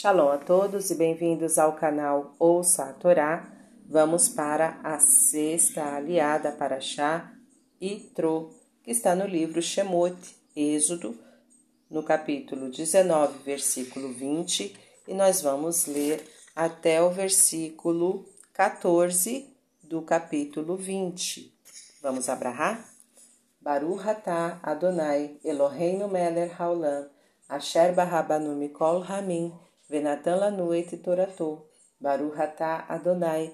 Shalom a todos e bem-vindos ao canal Ouça a Torá. Vamos para a sexta aliada para Chá Tro, que está no livro Shemot, Êxodo, no capítulo 19, versículo 20, e nós vamos ler até o versículo 14 do capítulo 20. Vamos abrahar? Baruch atah Adonai Eloheinu melech haolam Asher barabanu mikol ramin Venatan lanu et Baruch atah Adonai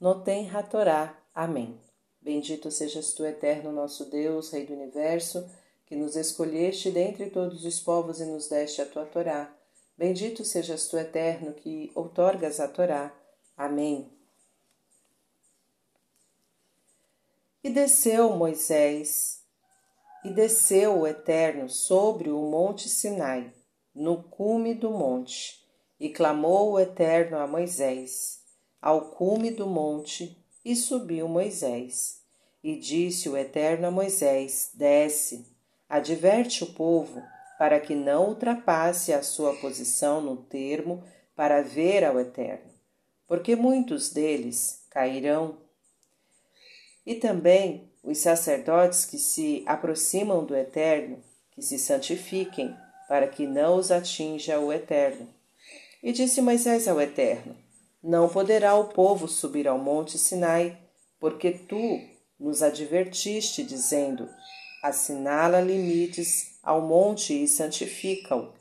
Noten hatorá. Amém. Bendito sejas tu, eterno nosso Deus, Rei do Universo, que nos escolheste dentre todos os povos e nos deste a tua Torá. Bendito sejas tu, eterno, que outorgas a Torá. Amém. E desceu Moisés, e desceu o Eterno sobre o monte Sinai, no cume do monte, e clamou o Eterno a Moisés, ao cume do monte, e subiu Moisés. E disse o Eterno a Moisés: Desce, adverte o povo, para que não ultrapasse a sua posição no termo para ver ao Eterno, porque muitos deles cairão. E também os sacerdotes que se aproximam do Eterno, que se santifiquem, para que não os atinja o Eterno. E disse Moisés ao Eterno: Não poderá o povo subir ao monte Sinai, porque tu nos advertiste, dizendo: Assinala limites ao monte e santifica-o.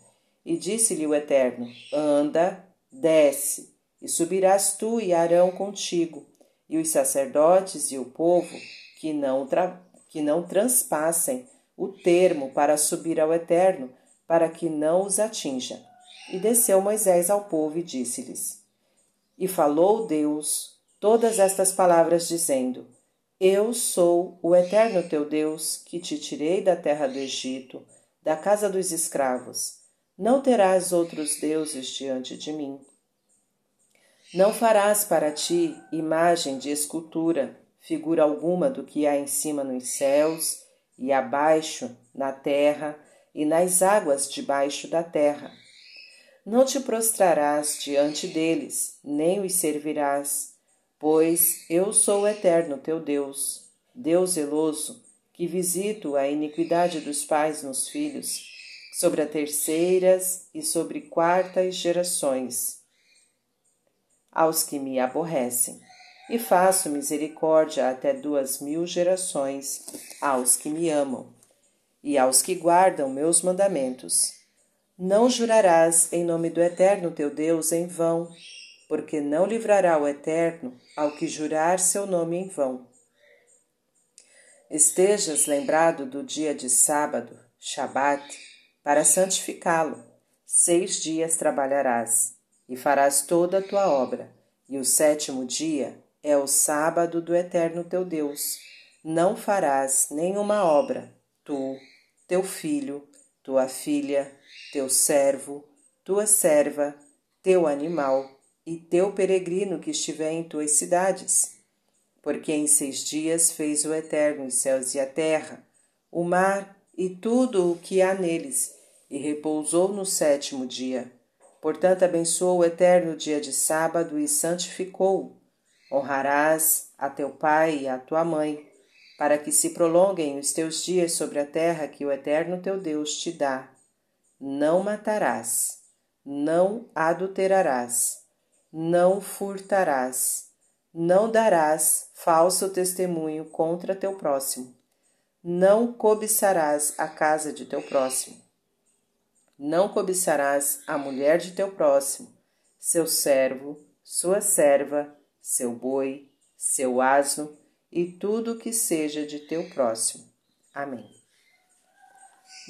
E disse-lhe o Eterno: Anda, desce, e subirás tu e Arão contigo, e os sacerdotes e o povo que não, que não transpassem o termo para subir ao Eterno, para que não os atinja. E desceu Moisés ao povo e disse-lhes: E falou Deus todas estas palavras, dizendo: Eu sou o eterno teu Deus, que te tirei da terra do Egito, da casa dos escravos. Não terás outros deuses diante de mim. Não farás para ti imagem de escultura, figura alguma do que há em cima nos céus, e abaixo na terra, e nas águas debaixo da terra não te prostrarás diante deles, nem os servirás, pois eu sou o eterno teu Deus, Deus zeloso, que visito a iniquidade dos pais nos filhos, sobre as terceiras e sobre quartas gerações, aos que me aborrecem, e faço misericórdia até duas mil gerações aos que me amam e aos que guardam meus mandamentos. Não jurarás em nome do Eterno teu Deus em vão, porque não livrará o Eterno ao que jurar seu nome em vão. Estejas lembrado do dia de sábado, Shabat, para santificá-lo. Seis dias trabalharás, e farás toda a tua obra, e o sétimo dia é o sábado do Eterno teu Deus. Não farás nenhuma obra, tu, teu filho, tua filha, teu servo, tua serva, teu animal e teu peregrino que estiver em tuas cidades. Porque em seis dias fez o Eterno os céus e a terra, o mar e tudo o que há neles, e repousou no sétimo dia. Portanto, abençoou o Eterno o dia de sábado e santificou-o. Honrarás a teu pai e a tua mãe, para que se prolonguem os teus dias sobre a terra que o Eterno teu Deus te dá. Não matarás, não adulterarás, não furtarás, não darás falso testemunho contra teu próximo, não cobiçarás a casa de teu próximo, não cobiçarás a mulher de teu próximo, seu servo, sua serva, seu boi, seu asno, e tudo que seja de teu próximo. Amém.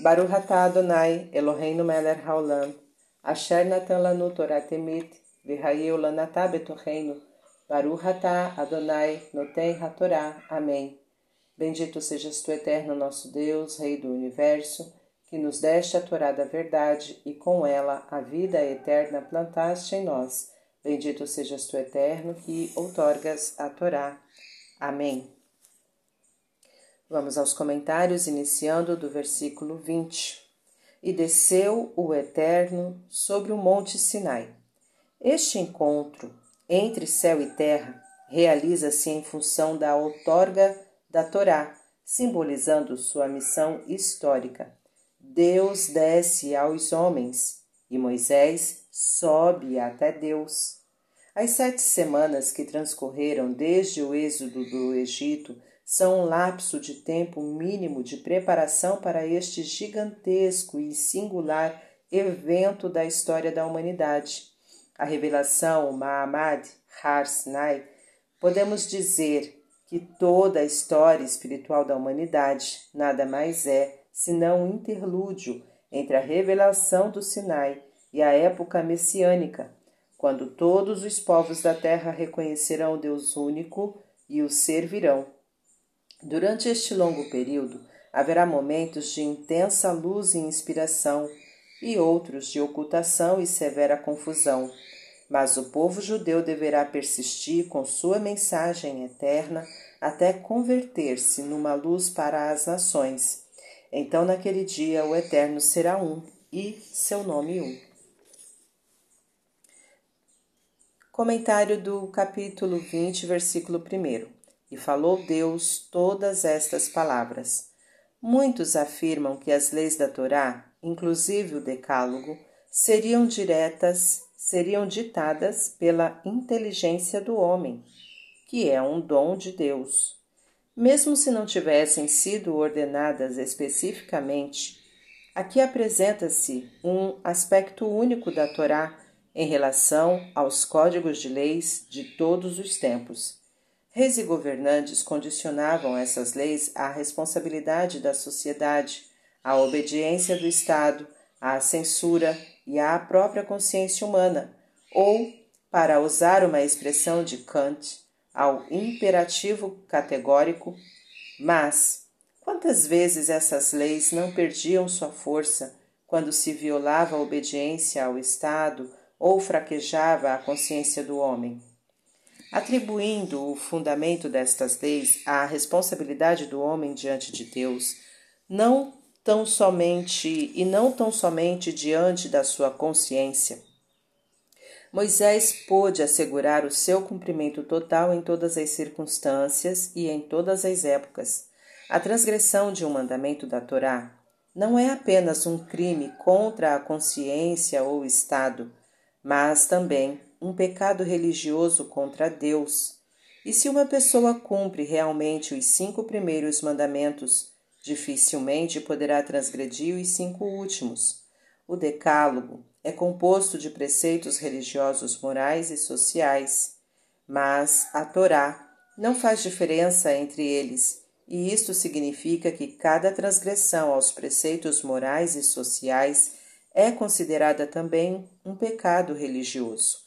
Baruch atah Adonai, Eloheinu melech haolam, asher natan lanu Torah temit, v'hayeu lanatah betocheinu, Baruch atah Adonai, noten hatorá. Amém. Bendito sejas tu, eterno nosso Deus, Rei do Universo, que nos deste a Torá da verdade e com ela a vida eterna plantaste em nós. Bendito sejas tu, eterno, que outorgas a Torá. Amém. Vamos aos comentários, iniciando do versículo 20. e desceu o Eterno sobre o monte Sinai. Este encontro entre céu e terra realiza-se em função da outorga da Torá, simbolizando sua missão histórica. Deus desce aos homens e Moisés sobe até Deus. As sete semanas que transcorreram desde o êxodo do Egito são um lapso de tempo mínimo de preparação para este gigantesco e singular evento da história da humanidade. A revelação Mahamad Har Sinai, podemos dizer que toda a história espiritual da humanidade nada mais é senão um interlúdio entre a revelação do Sinai e a época messiânica, quando todos os povos da terra reconhecerão o Deus único e o servirão. Durante este longo período, haverá momentos de intensa luz e inspiração e outros de ocultação e severa confusão. Mas o povo judeu deverá persistir com sua mensagem eterna até converter-se numa luz para as nações. Então, naquele dia, o Eterno será um e seu nome um. Comentário do capítulo 20, versículo 1. E falou Deus todas estas palavras. Muitos afirmam que as leis da Torá, inclusive o Decálogo, seriam diretas, seriam ditadas pela inteligência do homem, que é um dom de Deus. Mesmo se não tivessem sido ordenadas especificamente, aqui apresenta-se um aspecto único da Torá em relação aos códigos de leis de todos os tempos Reis e governantes condicionavam essas leis à responsabilidade da sociedade, à obediência do Estado, à censura e à própria consciência humana, ou, para usar uma expressão de Kant, ao imperativo categórico. Mas, quantas vezes essas leis não perdiam sua força quando se violava a obediência ao Estado ou fraquejava a consciência do homem? atribuindo o fundamento destas leis à responsabilidade do homem diante de Deus, não tão somente e não tão somente diante da sua consciência. Moisés pôde assegurar o seu cumprimento total em todas as circunstâncias e em todas as épocas. A transgressão de um mandamento da Torá não é apenas um crime contra a consciência ou Estado, mas também um pecado religioso contra Deus. E se uma pessoa cumpre realmente os cinco primeiros mandamentos, dificilmente poderá transgredir os cinco últimos. O Decálogo é composto de preceitos religiosos, morais e sociais, mas a Torá não faz diferença entre eles, e isto significa que cada transgressão aos preceitos morais e sociais é considerada também um pecado religioso.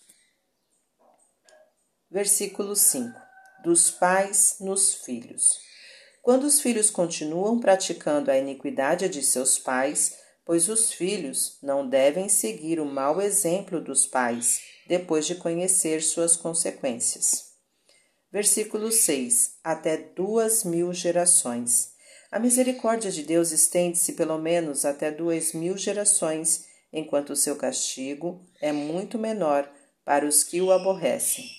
Versículo 5: Dos pais nos filhos. Quando os filhos continuam praticando a iniquidade de seus pais, pois os filhos não devem seguir o mau exemplo dos pais, depois de conhecer suas consequências. Versículo 6: Até duas mil gerações. A misericórdia de Deus estende-se pelo menos até duas mil gerações, enquanto o seu castigo é muito menor para os que o aborrecem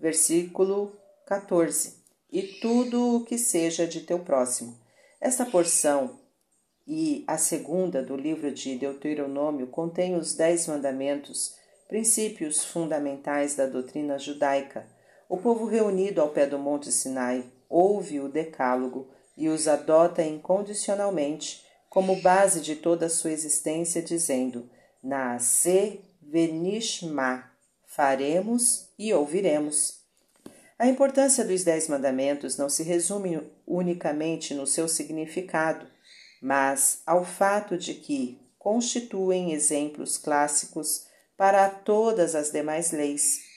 versículo 14: E tudo o que seja de teu próximo. Esta porção e a segunda do livro de Deuteronômio contém os Dez Mandamentos, princípios fundamentais da doutrina judaica. O povo reunido ao pé do Monte Sinai ouve o Decálogo e os adota incondicionalmente como base de toda a sua existência, dizendo: Naase venishma, faremos e ouviremos. A importância dos Dez Mandamentos não se resume unicamente no seu significado, mas ao fato de que constituem exemplos clássicos para todas as demais leis.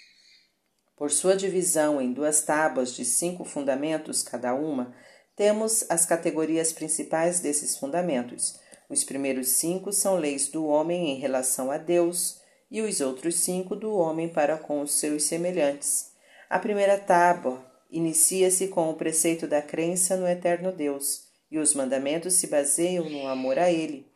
Por sua divisão em duas tábuas de cinco fundamentos cada uma, temos as categorias principais desses fundamentos. Os primeiros cinco são leis do homem em relação a Deus, e os outros cinco do homem para com os seus semelhantes. A primeira tábua inicia-se com o preceito da crença no eterno Deus, e os mandamentos se baseiam no amor a Ele,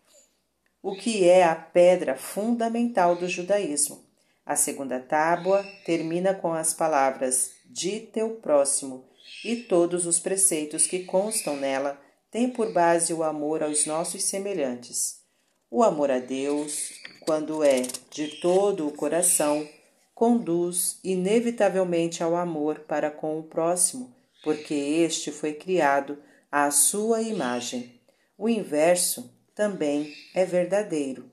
o que é a pedra fundamental do judaísmo. A segunda tábua termina com as palavras de teu próximo, e todos os preceitos que constam nela têm por base o amor aos nossos semelhantes. O amor a Deus, quando é de todo o coração, conduz inevitavelmente ao amor para com o próximo, porque este foi criado à sua imagem. O inverso também é verdadeiro.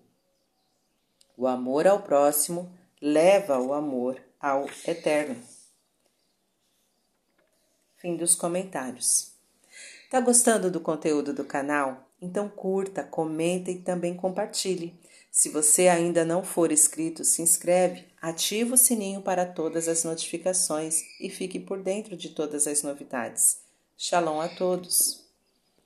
O amor ao próximo leva o amor ao eterno. Fim dos comentários. Tá gostando do conteúdo do canal? Então curta, comenta e também compartilhe. Se você ainda não for inscrito, se inscreve, ativa o sininho para todas as notificações e fique por dentro de todas as novidades. Shalom a todos!